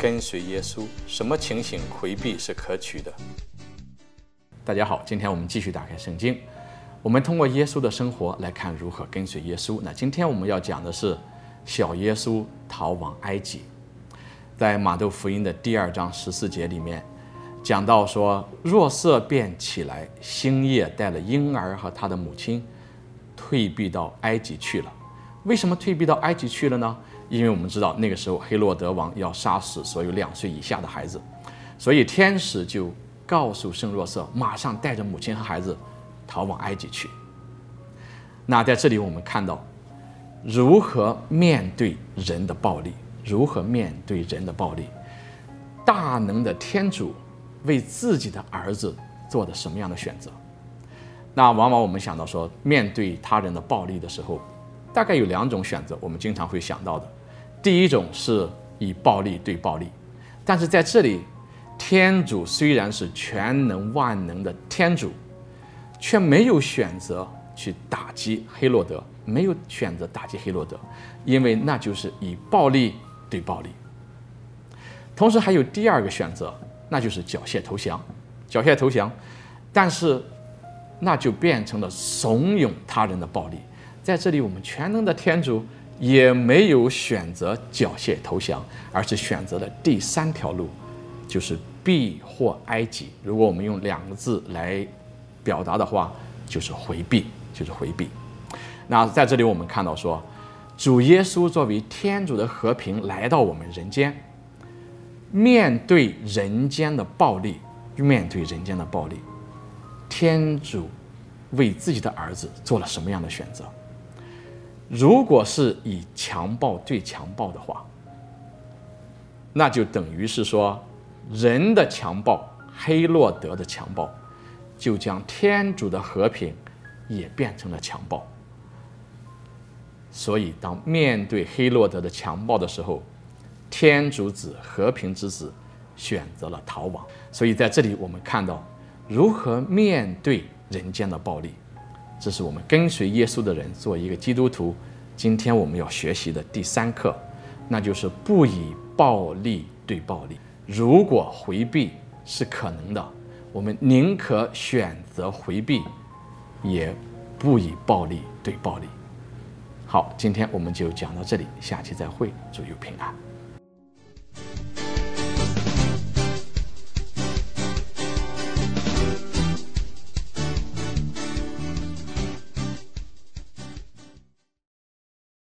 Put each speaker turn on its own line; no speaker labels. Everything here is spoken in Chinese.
跟随耶稣，什么情形回避是可取的？
大家好，今天我们继续打开圣经，我们通过耶稣的生活来看如何跟随耶稣。那今天我们要讲的是小耶稣逃往埃及。在马窦福音的第二章十四节里面，讲到说，若瑟便起来，星夜带了婴儿和他的母亲，退避到埃及去了。为什么退避到埃及去了呢？因为我们知道那个时候黑洛德王要杀死所有两岁以下的孩子，所以天使就告诉圣若瑟，马上带着母亲和孩子逃往埃及去。那在这里我们看到，如何面对人的暴力。如何面对人的暴力？大能的天主为自己的儿子做的什么样的选择？那往往我们想到说，面对他人的暴力的时候，大概有两种选择，我们经常会想到的。第一种是以暴力对暴力，但是在这里，天主虽然是全能万能的天主，却没有选择去打击黑洛德，没有选择打击黑洛德，因为那就是以暴力。对暴力，同时还有第二个选择，那就是缴械投降，缴械投降，但是那就变成了怂恿他人的暴力。在这里，我们全能的天主也没有选择缴械投降，而是选择了第三条路，就是避祸埃及。如果我们用两个字来表达的话，就是回避，就是回避。那在这里，我们看到说。主耶稣作为天主的和平来到我们人间，面对人间的暴力，面对人间的暴力，天主为自己的儿子做了什么样的选择？如果是以强暴对强暴的话，那就等于是说，人的强暴，黑洛德的强暴，就将天主的和平也变成了强暴。所以，当面对黑洛德的强暴的时候，天主子和平之子选择了逃亡。所以，在这里我们看到如何面对人间的暴力，这是我们跟随耶稣的人做一个基督徒。今天我们要学习的第三课，那就是不以暴力对暴力。如果回避是可能的，我们宁可选择回避，也不以暴力对暴力。好，今天我们就讲到这里，下期再会，祝有平安。